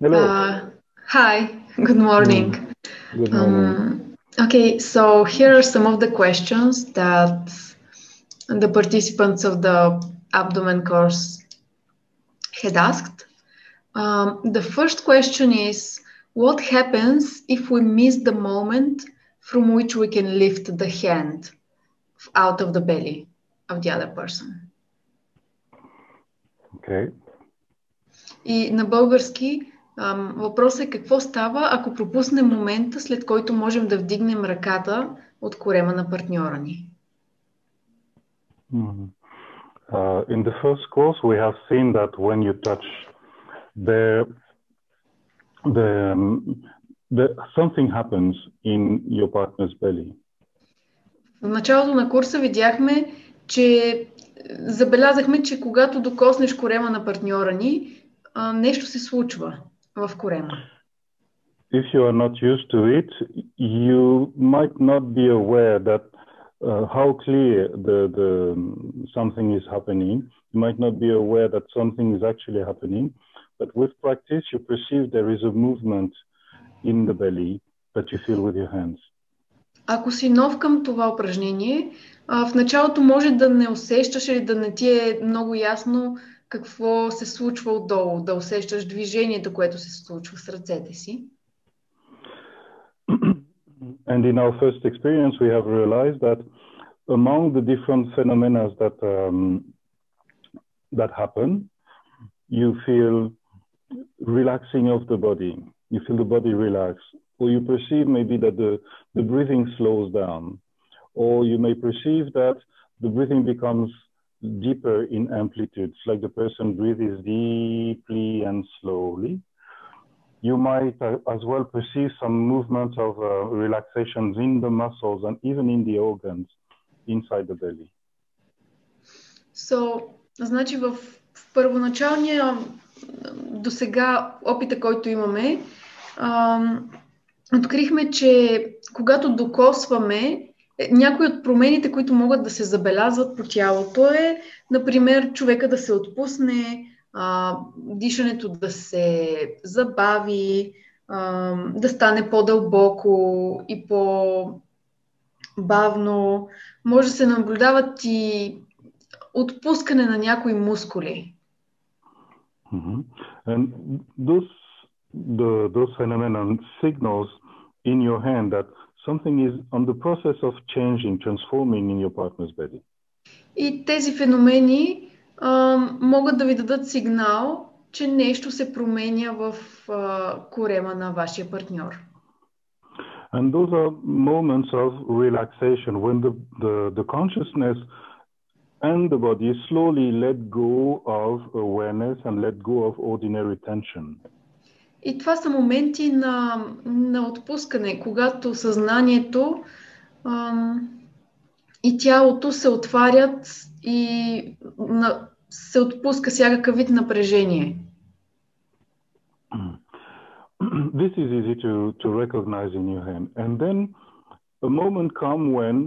Hello. Uh, hi, good morning. Good morning. Um, okay, so here are some of the questions that the participants of the abdomen course had asked. Um, the first question is What happens if we miss the moment from which we can lift the hand out of the belly of the other person? Okay. И на български ам, въпросът е какво става, ако пропуснем момента, след който можем да вдигнем ръката от корема на партньора ни. Uh, in the first course, we have seen that when you touch the the, um, the something happens in your partner's belly. В началото на курса видяхме, че забелязахме, че когато докоснеш корема на партньора ни, нещо се случва в корема. If you are not used to it, you might not be aware that uh, how clear the the something is happening. You might not be aware that something is actually happening, but with practice, you perceive there is a movement in the belly that you feel with your hands. Ако си нов към това упражнение, в началото може да не усещаш или да не ти е много ясно какво се случва отдолу, да усещаш движението, което се случва с ръцете си. and in our first experience, we have realized that among the different phenomena that um, that happen, you feel relaxing of the body. You feel the body relax, or you perceive maybe that the, the breathing slows down, or you may perceive that the breathing becomes deeper in amplitude. It's like the person breathes deeply and slowly you might uh, as well perceive some movements of uh, relaxations in the muscles and even in the organs inside the belly. So, значи в, в първоначалния до сега опита, който имаме, ам, открихме, че когато докосваме, е, някои от промените, които могат да се забелязват по тялото е, например, човека да се отпусне, а, дишането да се забави, а, да стане по-дълбоко и по-бавно. Може да се наблюдават и отпускане на някои мускули. Mm-hmm. And those, the, those phenomena signals in your hand that something is on the process of changing, transforming in your partner's body. И тези феномени а, могат да ви дадат сигнал, че нещо се променя в а, корема на вашия партньор. And those are moments of relaxation when the, the, the consciousness and the body slowly let go of awareness and let go of ordinary tension. И това са моменти на, на отпускане, когато съзнанието ам, и тялото се отварят и на, се отпуска всякакъв вид напрежение. This is easy to, to recognize in your hand. And then a moment come when,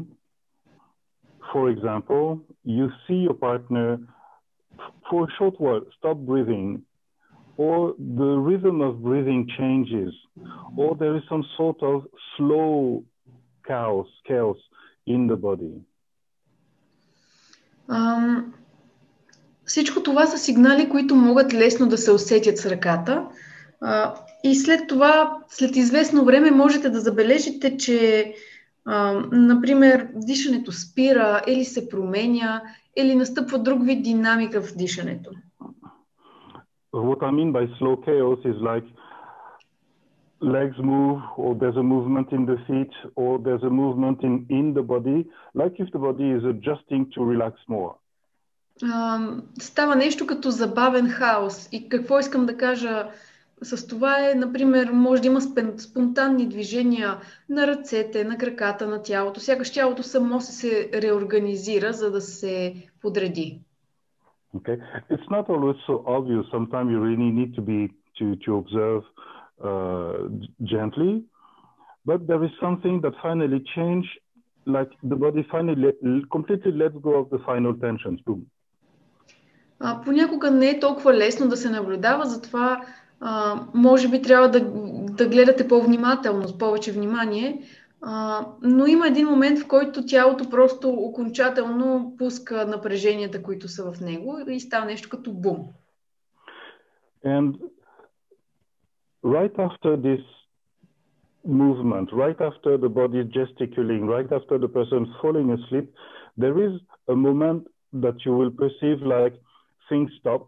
for example, you see your partner for a short while stop breathing, or the rhythm of breathing changes, or there is some sort of slow chaos, chaos in the body. Ам, всичко това са сигнали, които могат лесно да се усетят с ръката. А, и след това, след известно време, можете да забележите, че, а, например, дишането спира или се променя, или настъпва друг вид динамика в дишането. What I mean by slow chaos is like legs move, or there's a movement in the feet, or there's a movement in, in the body, like if the body is adjusting to relax more. А, става нещо като забавен хаос. И какво искам да кажа с това е, например, може да има спонтанни движения на ръцете, на краката, на тялото. Сякаш тялото само се, се реорганизира, за да се подреди. Okay, it's not always so obvious. Sometimes you really need to be to to observe uh, gently, but there is something that finally change, like the body finally let, completely lets go of the final tensions. Boom. А, понякога не е толкова лесно да се наблюдава, затова а, може би трябва да, да гледате по-внимателно, с повече внимание, а, но има един момент, в който тялото просто окончателно пуска напреженията, които са в него и става нещо като бум. And right after this movement, right after the body gesticulating, right after the person falling asleep, there is a moment that you will perceive like things stop.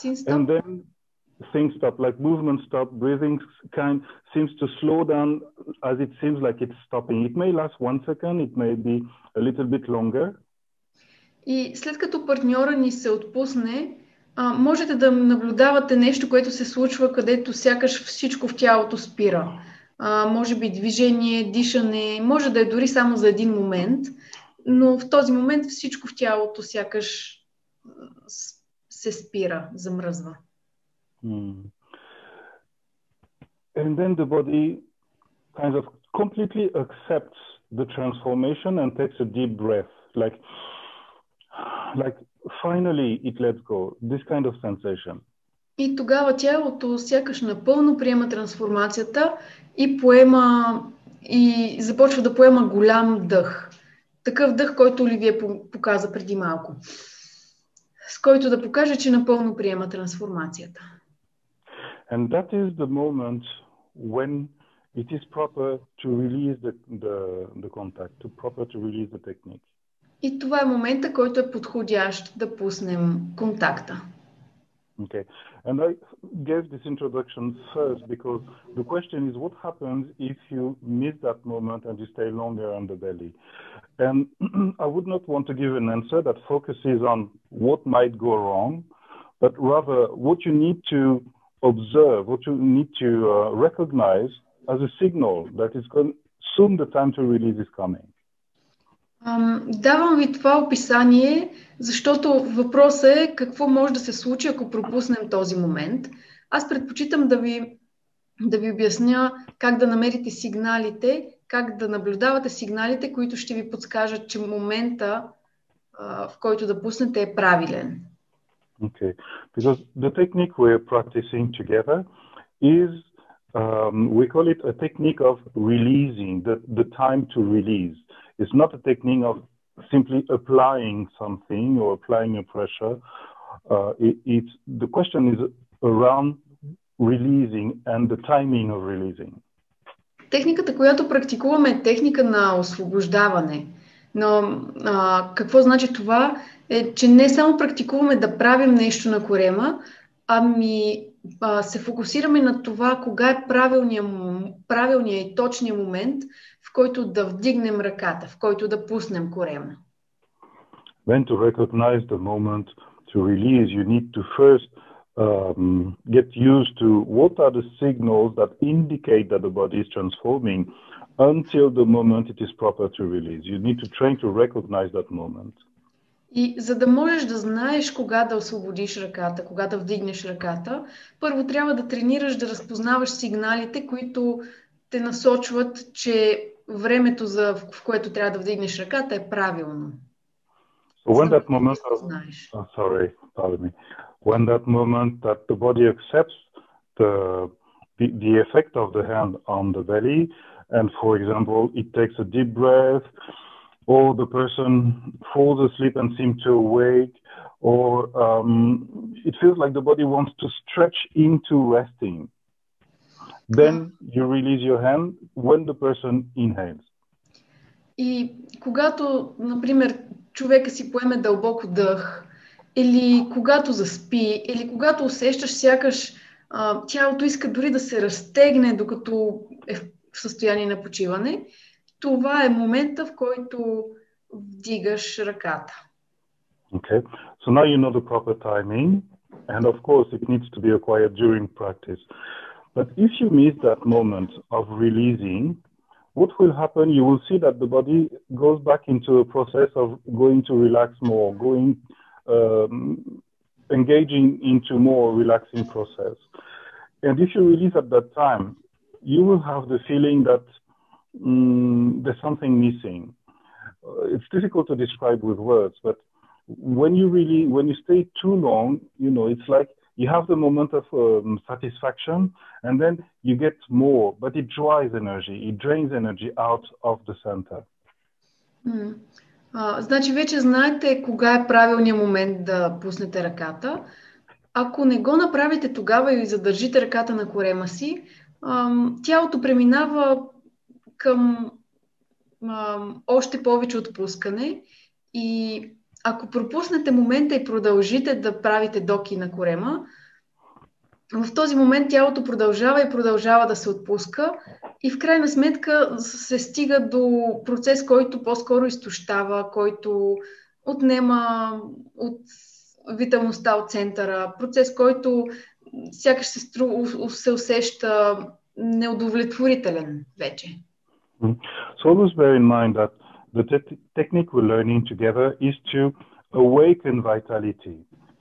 Things stop? And then things stop, like movement stop, breathing kind seems to slow down as it seems like it's stopping. It may last one second, it may be a little bit longer. И след като партньора ни се отпусне, а, можете да наблюдавате нещо, което се случва, където сякаш всичко в тялото спира. А, може би движение, дишане, може да е дори само за един момент, но в този момент всичко в тялото сякаш се спира, замръзва. Hmm. And then the body kind of completely accepts the transformation and takes a deep breath, like, like finally it lets go. This kind of sensation. И тогава тялото сякаш напълно приема трансформацията и поема и започва да поема голям дъх. Такъв дъх, който Оливия показа преди малко. С който да покаже, че напълно приема трансформацията. And that is the moment when it is proper to release the, the, the contact, to proper to release the technique. И това е момента, който е подходящ да пуснем контакта. Okay. And I gave this introduction first because the question is what happens if you miss that moment and you stay longer on the belly? And I would not want to give an answer that focuses on what might go wrong, but rather what you need to observe, what you need to uh, recognize as a signal that is soon the time to release is coming. Um, давам ви това описание, защото въпросът е какво може да се случи, ако пропуснем този момент. Аз предпочитам да ви, да ви обясня как да намерите сигналите, как да наблюдавате сигналите, които ще ви подскажат, че момента, uh, в който да пуснете е правилен. Okay, because the technique we're practicing together is, um, we call it a technique of releasing, the, the time to release. It's not a technique of simply applying something or applying a pressure. Uh, it, it's, the question is around releasing and the timing of releasing. Техниката, която практикуваме е техника на освобождаване. Но а, какво значи това? е, че не само практикуваме да правим нещо на корема, ами а, се фокусираме на това кога е правилният, правилният и точният момент, в който да вдигнем ръката, в който да пуснем корема. When to recognize the moment to release, you need to first um, get used to what are the signals that indicate that the body is transforming until the moment it is proper to release. You need to train to recognize that moment. И за да можеш да знаеш кога да освободиш ръката, кога да вдигнеш ръката, първо трябва да тренираш да разпознаваш сигналите, които те насочват, че времето, за, в което трябва да вдигнеш ръката, е правилно. So when that moment, oh, sorry, pardon me. When that moment that the body accepts the, the the effect of the hand on the belly, and for example, it takes a deep breath, or the person falls asleep and seems to awake, or um, it feels like the body wants to stretch into resting. Then you release your hand when the person inhales. И когато, например, човека си поеме дълбоко дъх, или когато заспи, или когато усещаш сякаш а, тялото иска дори да се разтегне, докато е в състояние на почиване, това е момента, в който вдигаш ръката. Okay, so now you know the proper timing, and of course it needs to be acquired during practice. But if you miss that moment of releasing, what will happen? You will see that the body goes back into a process of going to relax more, going, um, engaging into more relaxing process. And if you release at that time, you will have the feeling that mm, there's something missing. Uh, it's difficult to describe with words, but when you really, when you stay too long, you know, it's like you have the moment of um, satisfaction, and then you get more, but it dries energy, it drains energy out of the center. Mm. А, значи вече знаете кога е правилният момент да пуснете ръката. Ако не го направите тогава и задържите ръката на корема си, ам, тялото преминава към още повече отпускане и ако пропуснете момента и продължите да правите доки на корема, в този момент тялото продължава и продължава да се отпуска и в крайна сметка се стига до процес, който по-скоро изтощава, който отнема от виталността от центъра, процес, който сякаш се, стру, се усеща неудовлетворителен вече. So always bear in mind that the te- technique we're learning together is to awaken vitality,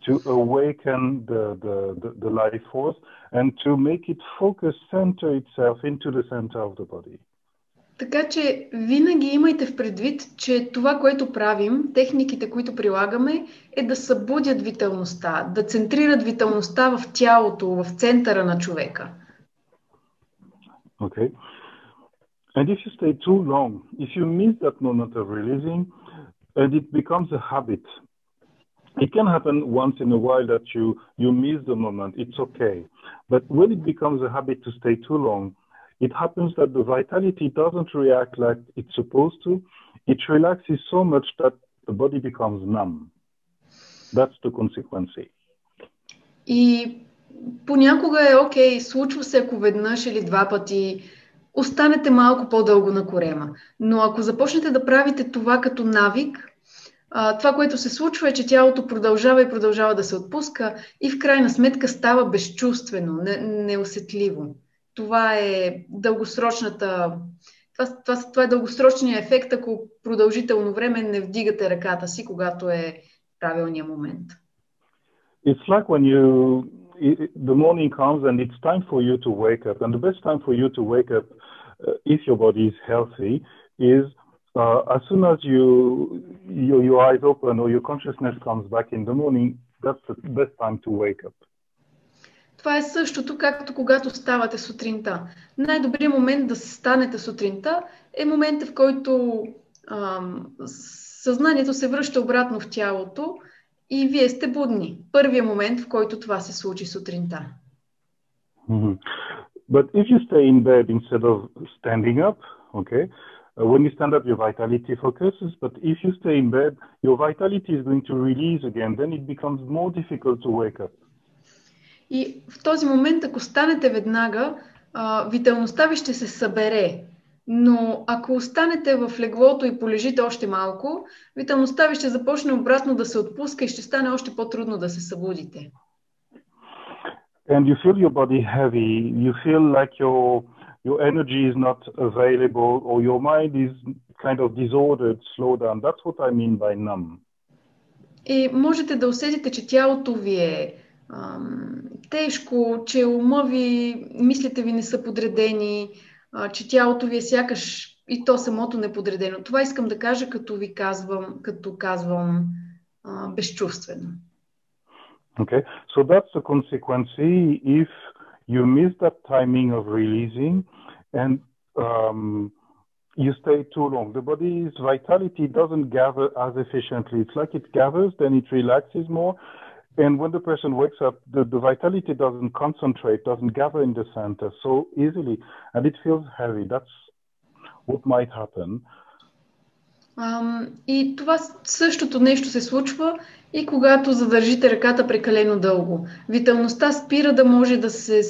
to awaken the, the, the, the life force, and to make it focus center itself into the center of the body. Така че винаги имайте в предвид, че това, което правим, техниките, които прилагаме, е да събудят виталността, да центрират виталността в тялото, в центъра на човека. Okay. And if you stay too long, if you miss that moment of releasing, and it becomes a habit, it can happen once in a while that you you miss the moment. It's okay, but when it becomes a habit to stay too long, it happens that the vitality doesn't react like it's supposed to. It relaxes so much that the body becomes numb. That's the consequence. И понякога е окей, случва се ако веднъж или два пъти останете малко по-дълго на корема. Но ако започнете да правите това като навик, това, което се случва е, че тялото продължава и продължава да се отпуска и в крайна сметка става безчувствено, не. Това е дългосрочната. Това, това, това е дългосрочният ефект, ако продължително време не вдигате ръката си, когато е правилният момент. It's like when you the morning comes and it's time for you to wake up. And the best time for you to wake up, uh, if your body is healthy, is uh, as soon as you your, your eyes open or your consciousness comes back in the morning. That's the best time to wake up. Това е същото, както когато ставате сутринта. Най-добрият момент да станете сутринта е момента, в който ам, съзнанието се връща обратно в тялото и вие сте будни. Първият момент, в който това се случи сутринта. But if you stay in bed instead of standing up, okay, uh, when you stand up, your vitality focuses. But if you stay in bed, your vitality is going to release again. Then it becomes more difficult to wake up. И в този момент, ако станете веднага, а, ви ще се събере. Но ако останете в леглото и полежите още малко, виталността ви ще започне обратно да се отпуска и ще стане още по-трудно да се събудите. And you feel your body heavy, you feel like your your energy is not available or your mind is kind of disordered, slow down. That's what I mean by numb. И можете да усетите, че тялото ви е тежко, че ума ви, мислите ви не са подредени, а, че тялото ви е сякаш и то самото неподредено. Това искам да кажа, като ви казвам, като казвам а, безчувствено. Okay, so that's the consequence if you miss that timing of releasing and um, you stay too long. The body's vitality doesn't gather as efficiently. It's like it gathers, then it relaxes more. And when the person wakes up, the, the vitality doesn't concentrate, doesn't gather in the center so easily, and it feels heavy. That's what might happen. Um, и това същото нещо се случва и когато задържите ръката прекалено дълго. Виталността спира да може да се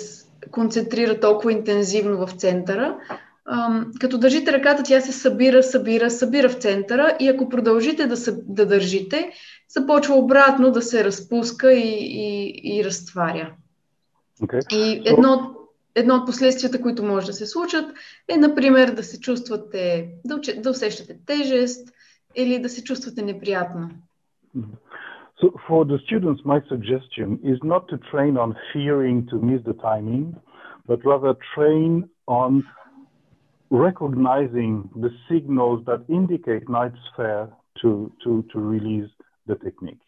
концентрира толкова интензивно в центъра. Um, като държите ръката, тя се събира, събира, събира в центъра и ако продължите да, съ, да държите, започва обратно да се разпуска и, и, и разтваря. Okay. И едно, едно от последствията, които може да се случат, е, например, да се чувствате, да, да усещате тежест или да се чувствате неприятно. So for the students, my suggestion is not to train on fearing to miss the timing, but rather train on recognizing the signals that indicate night sphere to, to, to release the technique.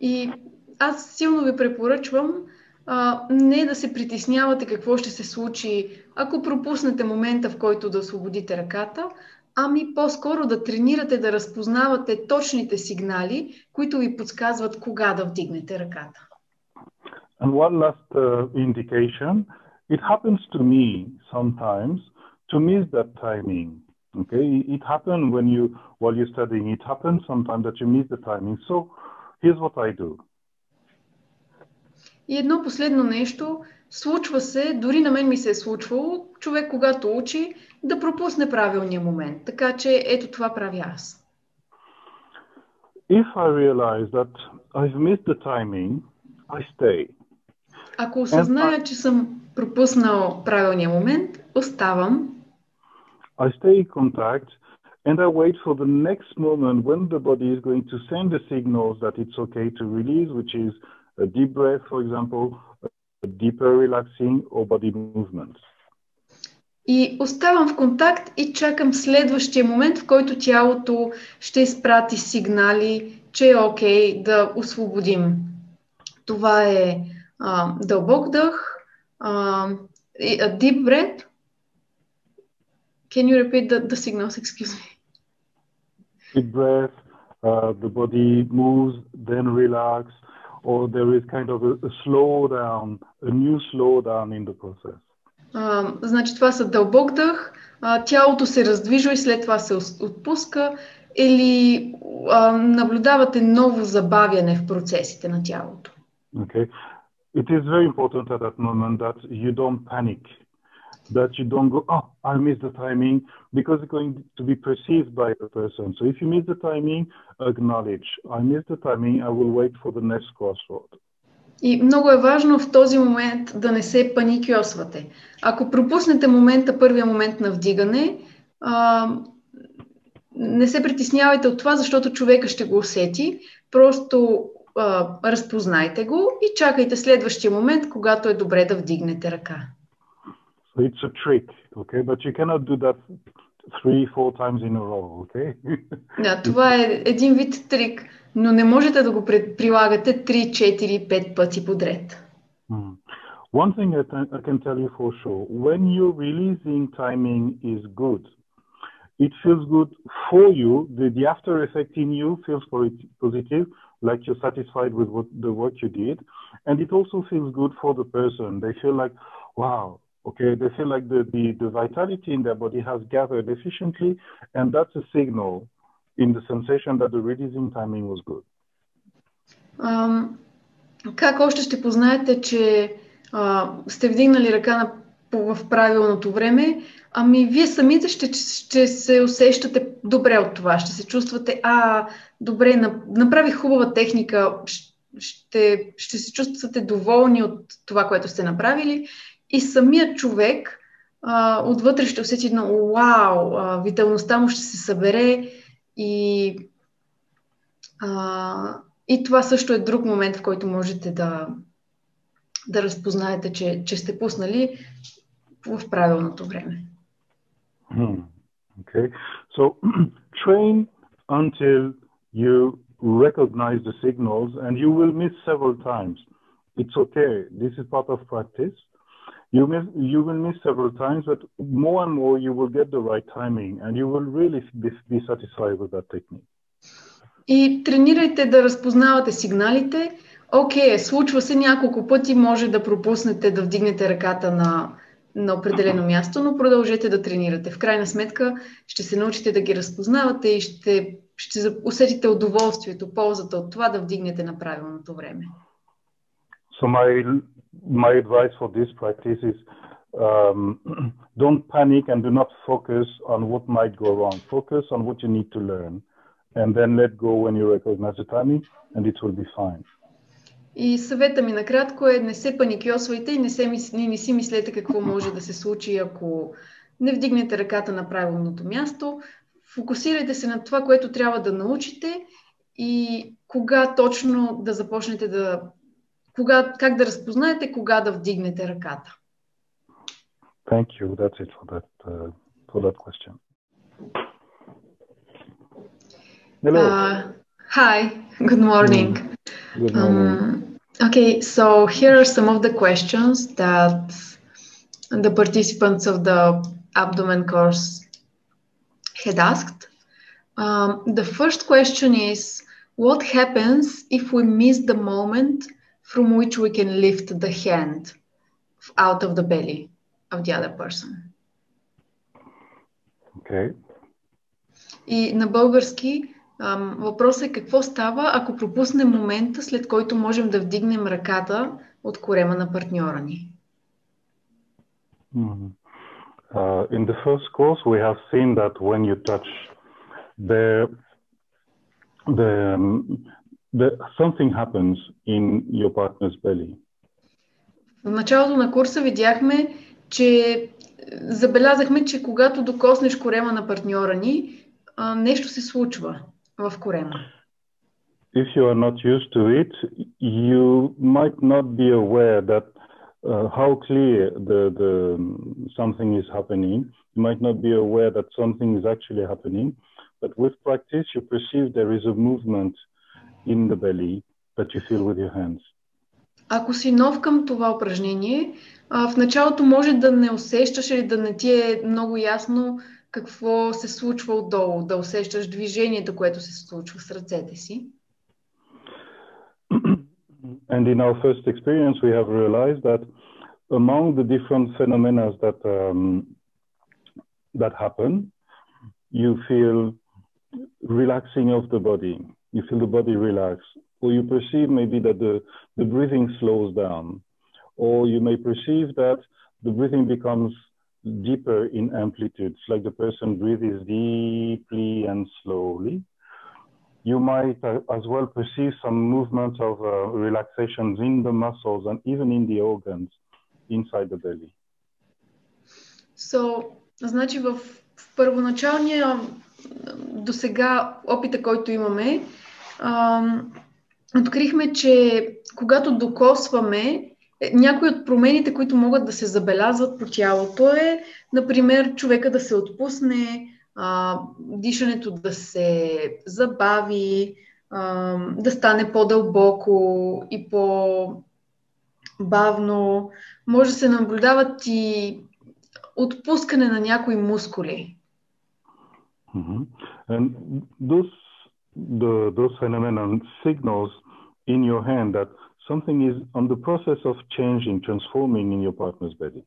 И аз силно ви препоръчвам а, не да се притеснявате какво ще се случи, ако пропуснете момента, в който да освободите ръката, ами по-скоро да тренирате да разпознавате точните сигнали, които ви подсказват кога да вдигнете ръката. And one last uh, indication, it happens to me sometimes to miss that timing. Okay, it happens when you, while you're studying, it happens sometimes that you miss the timing. So here's what I do. И едно последно нещо, случва се, дори на мен ми се е случвало, човек когато учи, да пропусне правилния момент. Така че ето това правя аз. If I realize that I've missed the timing, I stay. Ако осъзная, че съм пропуснал правилния момент, оставам. I stay in contact and I wait for the next moment when the body is going to send the signals that it's okay to release, which is a deep breath, for example, a deeper relaxing or body movements. И оставам в контакт и чакам следващия момент, в който тялото ще изпрати сигнали, че е окей okay да освободим. Това е а, дълбок дъх, а, a deep breath. Can you repeat the, the signals? Excuse me. Deep breath, uh, the body moves, then relax, or there is kind of a, a slowdown, a new slowdown in the process. А, значи това са дълбок дъх, а, тялото се раздвижва и след това се отпуска или а, наблюдавате ново забавяне в процесите на тялото. Okay. It is very important at that moment that you don't panic, That you don't go, oh, I missed the timing, because it's going to be perceived by the person. So if you miss the timing, acknowledge, I missed the timing, I will wait for the next crossroad. И много е важно в този момент да не се паникьосвате. Ако пропуснете момента, първия момент на вдигане, а, не се притеснявайте от това, защото човека ще го усети. Просто а, разпознайте го и чакайте следващия момент, когато е добре да вдигнете ръка. So it's a trick, okay? But you cannot do that three, four times in a row, okay? да, това е един вид трик, но не можете да го прилагате 3, 4, 5 пъти подред. Hmm. One thing I, I can tell you for sure, when your releasing timing is good, it feels good for you, the, the after effect in you feels positive, like you're satisfied with what, the work you did, and it also feels good for the person. They feel like, wow, okay, they feel like the, the, the vitality in their body has gathered efficiently, and that's a signal in the sensation that the releasing timing was good. Um, как още ще познаете, че uh, сте вдигнали ръка на, в правилното време? Ами, вие самите ще, ще се усещате добре от това. Ще се чувствате, а, добре, направих хубава техника, ще, ще се чувствате доволни от това, което сте направили. И самият човек а, отвътре ще усети едно вау, а, виталността му ще се събере и, а, и това също е друг момент, в който можете да, да разпознаете, че, че сте пуснали в правилното време. Okay, so train until you recognize the signals and you will miss several times. It's okay. This is part of practice. You, miss, you will miss several times, but more and more you will get the right timing and you will really be, be satisfied with that technique. И тренирайте да разпознавате сигналите. Окей, okay, случва се няколко пъти, може да пропуснете да вдигнете ръката на, на определено място, но продължете да тренирате. В крайна сметка ще се научите да ги разпознавате и ще, ще усетите удоволствието, ползата от това да вдигнете на правилното време. So my my advice for this practice is um, don't panic and do not focus on what might go wrong. Focus on what you need to learn and then let go when you recognize the timing and it will be fine. И съвета ми накратко е не се паникьосвайте и не, се, не си мислете какво може да се случи, ако не вдигнете ръката на правилното място. Фокусирайте се на това, което трябва да научите и кога точно да започнете да кога, как да разпознаете кога да вдигнете ръката? Thank you. That's it for that, uh, for that question. Hello. Uh, hi. Good morning. Good morning. Um, Okay, so here are some of the questions that the participants of the abdomen course had asked. Um, the first question is What happens if we miss the moment from which we can lift the hand out of the belly of the other person? Okay. И на български въпросът е какво става, ако пропуснем момента, след който можем да вдигнем ръката от корема на партньора ни. Mm-hmm. Uh, in the first course, we have seen that when you touch the, the, the something happens in your partner's belly. В началото на курса видяхме, че забелязахме, че когато докоснеш корема на партньора ни, нещо се случва в корема. If you are not used to it, you might not be aware that uh, how clear the, the something is happening. You might not be aware that something is actually happening, but with practice, you perceive there is a movement in the belly that you feel with your hands. Ако си нов към това упражнение, в началото може да не усещаш или да не ти е много ясно какво се случва отдолу, да усещаш движението, което се случва с ръцете си. And in our first experience, we have realized that among the different phenomena that um, that happen, you feel relaxing of the body. You feel the body relax, or you perceive maybe that the, the breathing slows down, or you may perceive that the breathing becomes deeper in amplitude. It's like the person breathes deeply and slowly. You might uh, as well perceive some movements of uh, relaxations in the muscles and even in the organs inside the belly. So, значи в, в първоначалния до сега опита, който имаме, ам, открихме, че когато докосваме някои от промените, които могат да се забелязват по тялото е, например, човека да се отпусне, а, дишането да се забави, а, да стане по-дълбоко и по-бавно. Може да се наблюдават и отпускане на някои мускули. Mm-hmm. And those, the, those phenomena signals in your hand that something is on the process of changing, transforming in your partner's body.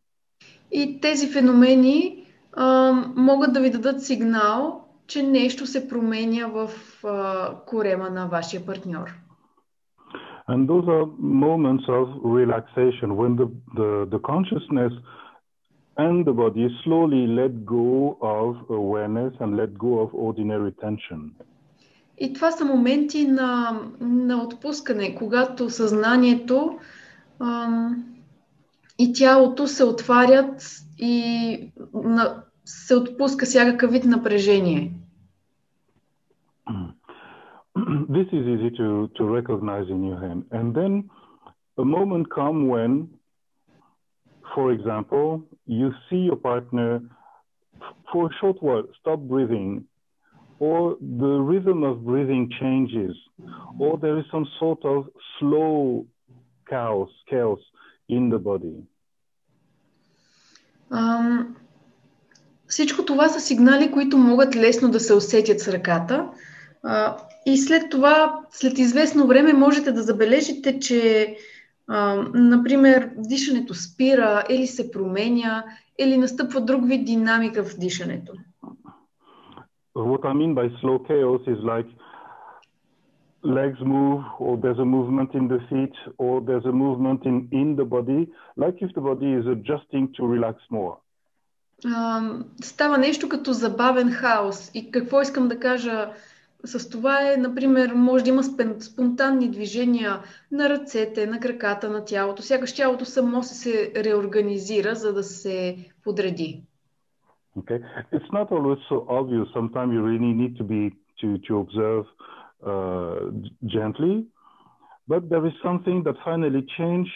И тези феномени а, могат да ви дадат сигнал, че нещо се променя в а, корема на вашия партньор. And those are moments of relaxation when the, the, the consciousness and the body slowly let go of awareness and let go of ordinary tension. И това са моменти на, на отпускане, когато съзнанието ам, и тялото се отварят и на, се отпуска всякакъв вид напрежение. This is easy to, to recognize in your hand. And then a moment come when, for example, you see your partner for a short while stop breathing or the rhythm of breathing changes, or there is some sort of slow chaos, chaos in the body. Um, всичко това са сигнали, които могат лесно да се усетят с ръката. Uh, и след това, след известно време, можете да забележите, че, uh, например, дишането спира или се променя, или настъпва друг вид динамика в дишането. what I mean by slow chaos is like legs move, or there's a movement in the feet, or there's a movement in, in the body, like if the body is adjusting to relax more. Uh, става нещо като забавен хаос. И какво искам да кажа с това е, например, може да има спонтанни движения на ръцете, на краката, на тялото. Сякаш тялото само се реорганизира, за да се подреди. Okay, it's not always so obvious. Sometimes you really need to be to to observe uh, gently, but there is something that finally change,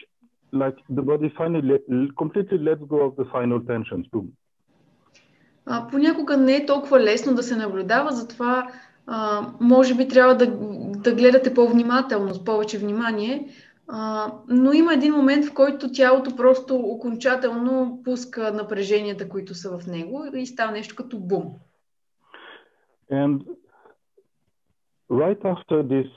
like the body finally completely lets go of the final tensions. Boom. А, понякога не е толкова лесно да се наблюдава, затова а, може би трябва да, да гледате по-внимателно, с повече внимание, А, но има един момент, в който тялото просто окончателно пуска напреженията, които са в него и става нещо като бум. And right after this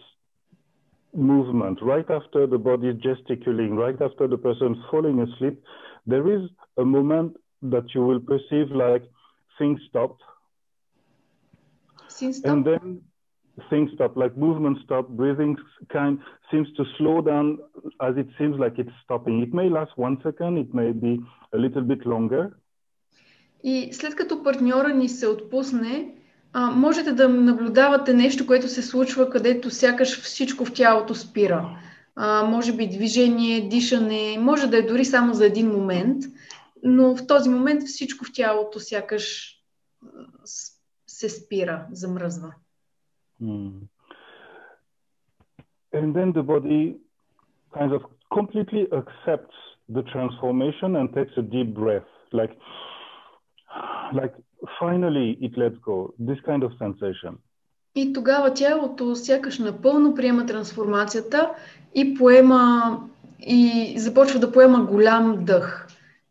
movement, right after the body is gesticulating, right after the person is falling asleep, there is a moment that you will perceive like things stop. Things stop? And then things stop, like movement stop, breathing kind seems to slow down as it seems like it's stopping. It may last one second, it may be a little bit longer. И след като партньора ни се отпусне, а, можете да наблюдавате нещо, което се случва, където сякаш всичко в тялото спира. А, може би движение, дишане, може да е дори само за един момент, но в този момент всичко в тялото сякаш се спира, замръзва. Hmm. And then the body kind of completely accepts the transformation and takes a deep breath, like, like finally it lets go. This kind of sensation. И тогава тялото сякаш напълно приема трансформацията и поема и започва да поема голям дъх.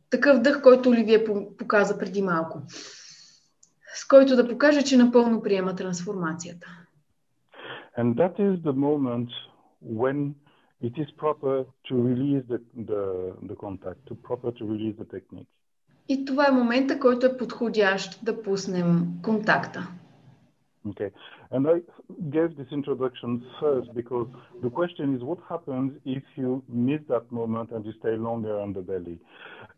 Такъв дъх, който Оливия показа преди малко. С който да покаже, че напълно приема трансформацията. And that is the moment when it is proper to release the, the, the contact, to proper to release the technique. И това е момента, който е подходящ да пуснем контакта. Okay. And I gave this introduction first because the question is what happens if you miss that moment and you stay longer on the belly?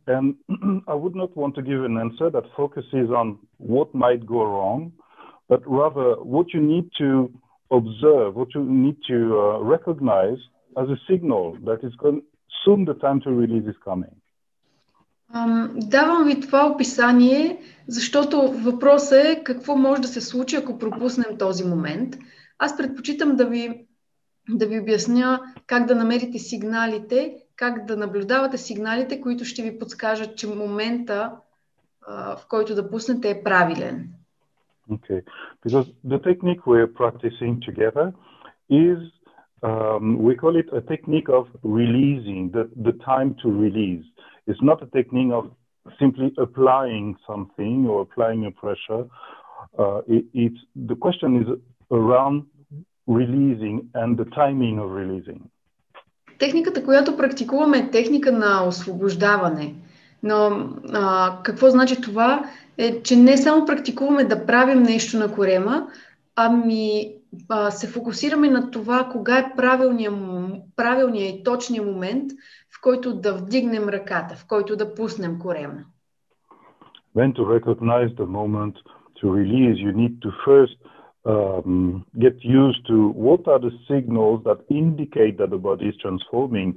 And I would not want to give an answer that focuses on what might go wrong, but rather what you need to observe, what you need to uh, recognize as a signal that is going, soon the time to release is coming. Давам ви това описание, защото въпросът е какво може да се случи, ако пропуснем този момент. Аз предпочитам да ви, да ви обясня как да намерите сигналите, как да наблюдавате сигналите, които ще ви подскажат, че момента, в който да пуснете е правилен. Okay, because the technique we're practicing together is, um, we call it a technique of releasing, the, the time to release. It's not a technique of simply applying something or applying a pressure. Uh, it, it's, the question is around releasing and the timing of releasing. Техниката, която практикуваме е техника на освобождаване. Но а, какво значи това? Е, че не само практикуваме да правим нещо на корема, ами а, се фокусираме на това кога е правилният, правилният и точният момент, в който да вдигнем ръката, в който да пуснем корема. When to recognize the moment to release, you need to first um, get used to what are the signals that indicate that the body is transforming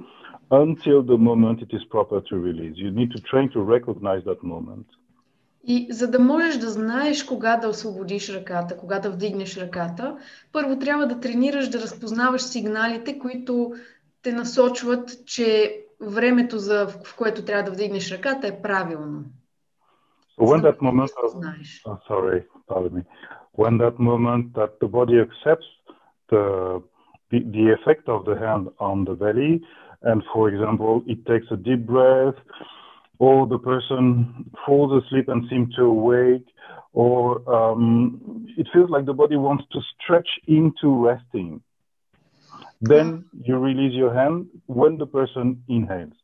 until the moment it is proper to release. You need to train to recognize that moment. И за да можеш да знаеш кога да освободиш ръката, кога да вдигнеш ръката, първо трябва да тренираш да разпознаваш сигналите, които те насочват, че времето, за, в което трябва да вдигнеш ръката, е правилно. So when that moment of, oh, sorry, pardon me. When that moment that the body accepts the, the, the effect of the hand on the belly, and for example, it takes a deep breath, or the person falls asleep and seems to awake, or um, it feels like the body wants to stretch into resting. Then you release your hand when the person inhales.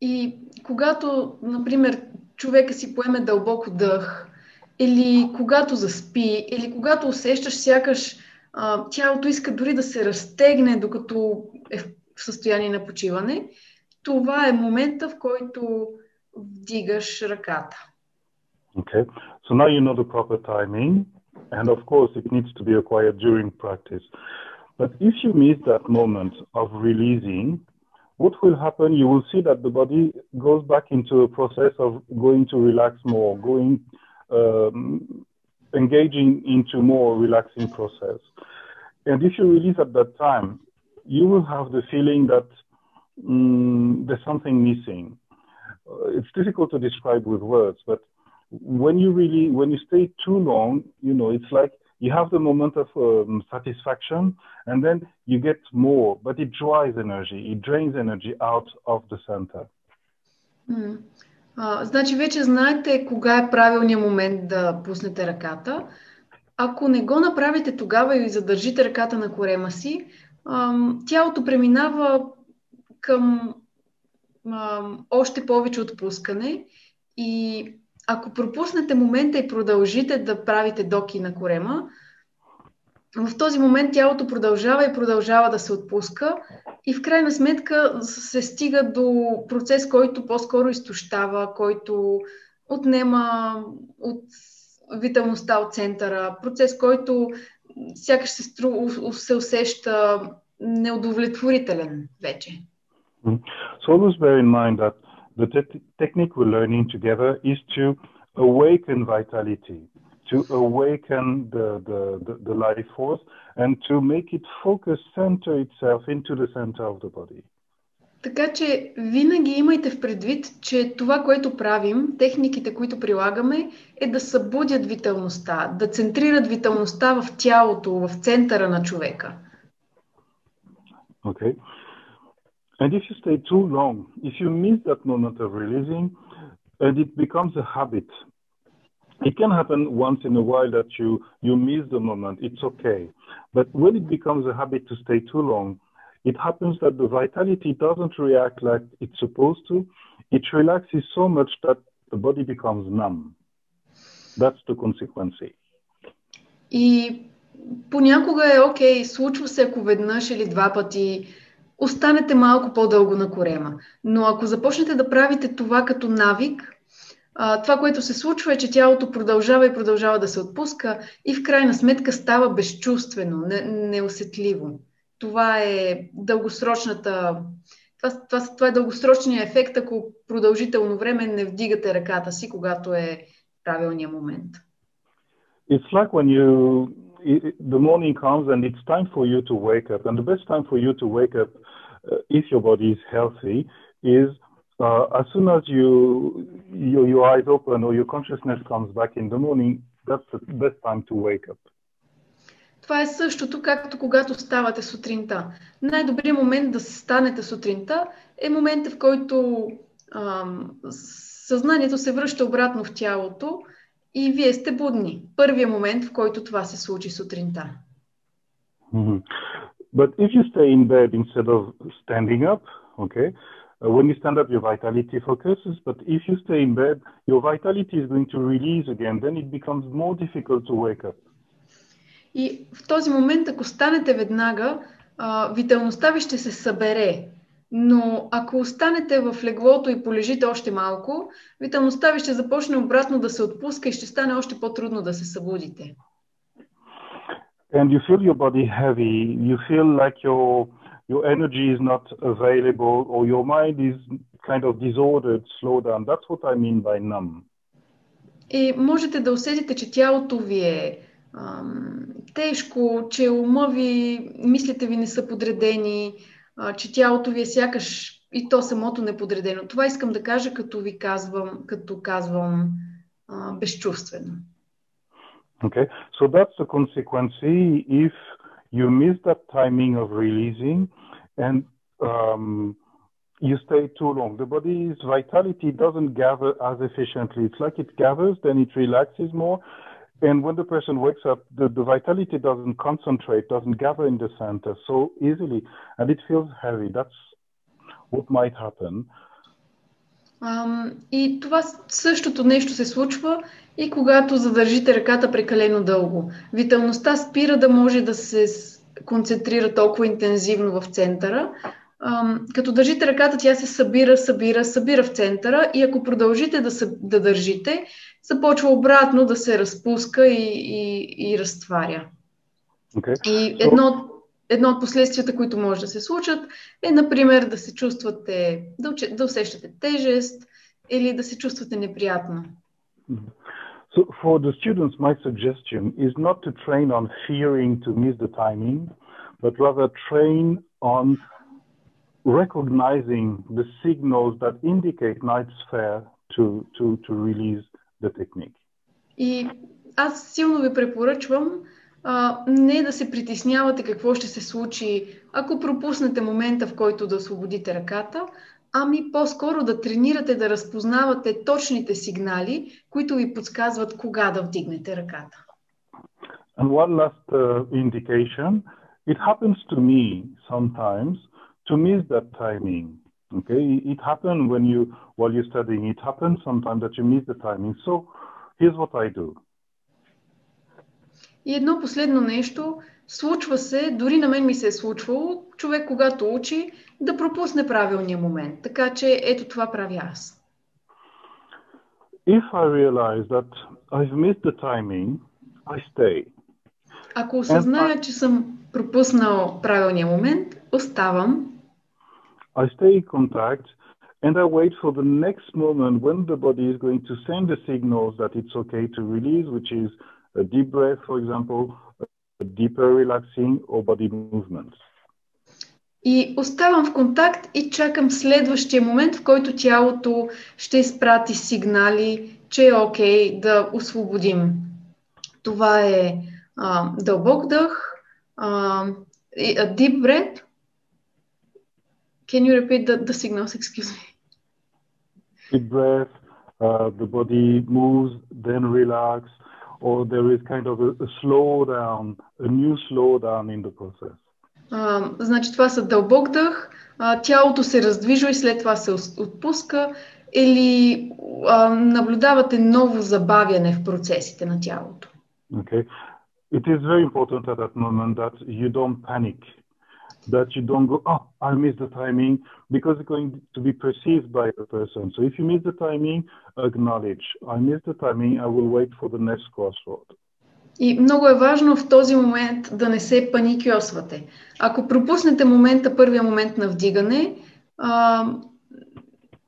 И когато, например, човека си поеме дълбоко дъх, или когато заспи, или когато усещаш сякаш а, тялото иска дори да се разтегне, докато е в състояние на почиване, това е момента, в който вдигаш ръката. Okay, so now you know the proper timing, and of course it needs to be acquired during practice. But if you miss that moment of releasing, what will happen? You will see that the body goes back into a process of going to relax more, going, um, engaging into more relaxing process. And if you release at that time, you will have the feeling that mm, there's something missing. Uh, it's difficult to describe with words, but when you really, when you stay too long, you know, it's like you have the moment of um, satisfaction, and then you get more, but it dries energy, it drains energy out of the center. Mm. А, значи вече знаете кога е правилният момент да пуснете ръката. Ако не го направите тогава и задържите ръката на корема си, ам, тялото преминава към ам, още повече отпускане и ако пропуснете момента и продължите да правите доки на корема, в този момент тялото продължава и продължава да се отпуска и в крайна сметка се стига до процес, който по-скоро изтощава, който отнема от виталността от центъра, процес, който сякаш се, стру, се усеща неудовлетворителен вече. So always bear in mind that the te- technique we're learning together is to awaken vitality. to awaken the, the, the, the, life force and to make it focus, center itself into the center of the body. Така че винаги имайте в предвид, че това, което правим, техниките, които прилагаме, е да събудят виталността, да центрират виталността в тялото, в центъра на човека. Okay. And if you stay too long, if you miss that moment of releasing, and it becomes a habit, it can happen once in a while that you you miss the moment it's okay but when it becomes a habit to stay too long it happens that the vitality doesn't react like it's supposed to it relaxes so much that the body becomes numb that's the consequence и понякога е окей, okay, случва се ако веднъж или два пъти останете малко по-дълго на корема. Но ако започнете да правите това като навик, това, което се случва е, че тялото продължава и продължава да се отпуска и в крайна сметка става безчувствено, не, неусетливо. Това е дългосрочната. Това, това, това е дългосрочният ефект, ако продължително време не вдигате ръката си, когато е правилният момент. It's like when you the morning comes and it's time for you to wake up. And the best time for you to wake up, if your body is healthy, is uh, as soon as you, your, your eyes open or your consciousness comes back in the morning, that's the best time to wake up. Това е същото, както когато ставате сутринта. Най-добрият момент да станете сутринта е момента, в който ам, съзнанието се връща обратно в тялото и вие сте будни. Първият момент, в който това се случи сутринта. Mm-hmm. But if you stay in bed instead of standing up, okay, Uh, when you stand up, your vitality focuses, but if you stay in bed, your vitality is going to release again. Then it becomes more difficult to wake up. И в този момент, ако станете веднага, виталността ви ще се събере. Но ако останете в леглото и полежите още малко, виталността ви ще започне обратно да се отпуска и ще стане още по-трудно да се събудите. And you feel your body heavy. You feel like you're your energy is not available or your mind is kind of disordered, slow down. That's what I mean by numb. И можете да усетите, че тялото ви е ам, тежко, че ума ви, мислите ви не са подредени, а, че тялото ви е сякаш и то самото неподредено. Това искам да кажа, като ви казвам, като казвам а, безчувствено. Okay, so that's the consequence if you miss that timing of releasing and um, you stay too long. The body's vitality doesn't gather as efficiently. It's like it gathers, then it relaxes more. And when the person wakes up, the, the vitality doesn't concentrate, doesn't gather in the center so easily, and it feels heavy. That's what might happen. И това същото нещо се случва и когато задържите ръката прекалено дълго. Виталността спира да може да се концентрира толкова интензивно в центъра. Като държите ръката, тя се събира, събира, събира в центъра и ако продължите да, да държите, започва обратно да се разпуска и, и, и разтваря. Okay. И едно, едно от последствията, които може да се случат, е, например, да се чувствате, да, да усещате тежест или да се чувствате неприятно. Mm-hmm. So for the students, my suggestion is not to train on fearing to miss the timing, but rather train on recognizing the signals that indicate night sphere to, to, to release the technique. И аз силно ви препоръчвам а, не да се притеснявате какво ще се случи, ако пропуснете момента, в който да освободите ръката, ами по-скоро да тренирате да разпознавате точните сигнали, които ви подсказват кога да вдигнете ръката. And one last uh, indication, it happens to me sometimes to miss that timing. Okay, it happens when you, while you're studying, it happens sometimes that you miss the timing. So here's what I do. И едно последно нещо, случва се, дори на мен ми се е случвало, човек когато учи, да пропусне правилния момент. Така че ето това правя аз. If I realize that I've missed the timing, I stay. Ако осъзная, че съм пропуснал правилния момент, оставам. I stay in contact and I wait for the next moment when the body is going to send the signals that it's okay to release, which is a deep breath, for example, a deeper relaxing or body movements. И оставам в контакт и чакам следващия момент, в който тялото ще изпрати сигнали, че е окей okay да освободим. Това е а, дълбок дъх, а, a deep breath. Can you repeat the, the signals? Excuse me. Deep breath, uh, the body moves, then relax, or there is kind of a, a slowdown, a new slowdown in the process. А, значи това са дълбок дъх, а, тялото се раздвижва и след това се отпуска или а, наблюдавате ново забавяне в процесите на тялото. Okay. It is very important at that moment that you don't panic, that you don't go, oh, I missed the timing, because it's going to be perceived by the person. So if you miss the timing, acknowledge, I missed the timing, I will wait for the next crossroad. И много е важно в този момент да не се паникьосвате. Ако пропуснете момента, първия момент на вдигане, а,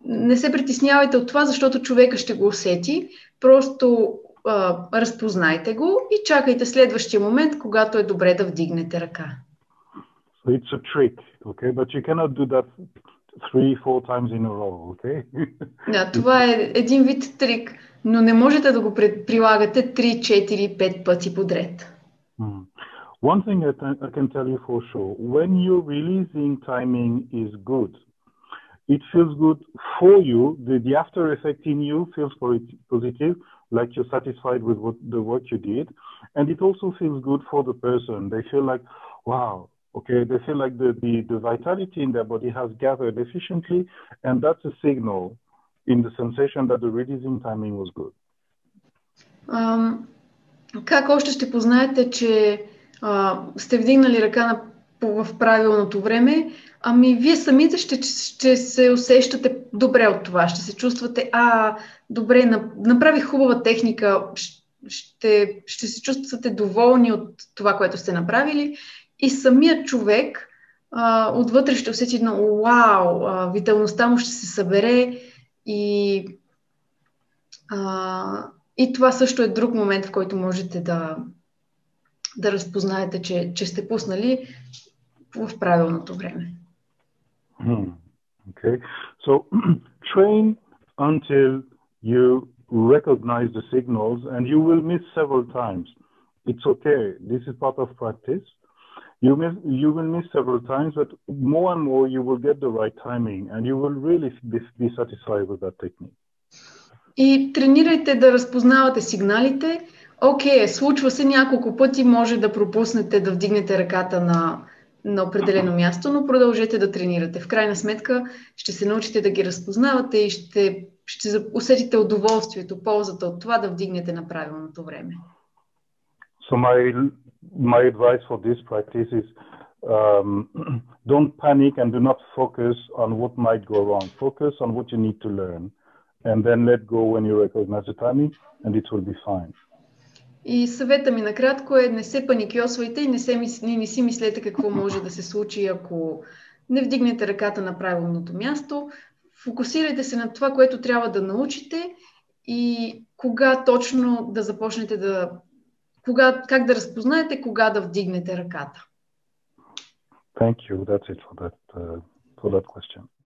не се притеснявайте от това, защото човека ще го усети. Просто а, разпознайте го и чакайте следващия момент, когато е добре да вдигнете ръка. So it's a trick, okay? But you cannot do that three, four times in a row, okay? Да, това е един вид трик, но не можете да го прилагате 3, 4, 5 пъти подред. Hmm. One thing I, I can tell you for sure, when you're releasing timing is good. It feels good for you. The, the after effect in you feels positive, like you're satisfied with what, the work you did. And it also feels good for the person. They feel like, wow, okay, they feel like the, the, the vitality in their body has gathered efficiently. And that's a signal in the sensation that the releasing timing was good. Um, как още ще познаете, че а, сте вдигнали ръка на, в правилното време, ами вие самите ще, ще се усещате добре от това. Ще се чувствате, а, добре, направих хубава техника, ще, ще се чувствате доволни от това, което сте направили. И самият човек а, отвътре ще усети едно вау, а, виталността му ще се събере и, а, и това също е друг момент, в който можете да, да разпознаете, че, че сте пуснали в правилното време. Hmm. Okay. So train until you recognize the signals and you will miss several times. It's okay. This is part of practice. You, miss, you will miss several times, but more and more you will get the right timing and you will really be, be satisfied with that technique. И тренирайте да разпознавате сигналите, Окей, okay, случва се няколко пъти, може да пропуснете да вдигнете ръката на, на определено място, но продължете да тренирате. В крайна сметка ще се научите да ги разпознавате и ще, ще усетите удоволствието, ползата от това да вдигнете на правилното време. So my, my advice for this practice is um, don't panic and do not focus on what might go wrong. Focus on what you need to learn and then let go when you recognize the timing and it will be fine. И съвета ми накратко е не се паникьосвайте и не, се, не, не си мислете какво може да се случи, ако не вдигнете ръката на правилното място. Фокусирайте се на това, което трябва да научите и кога точно да започнете да... Кога, как да разпознаете кога да вдигнете ръката. Thank you. That's it for that, uh, for that question.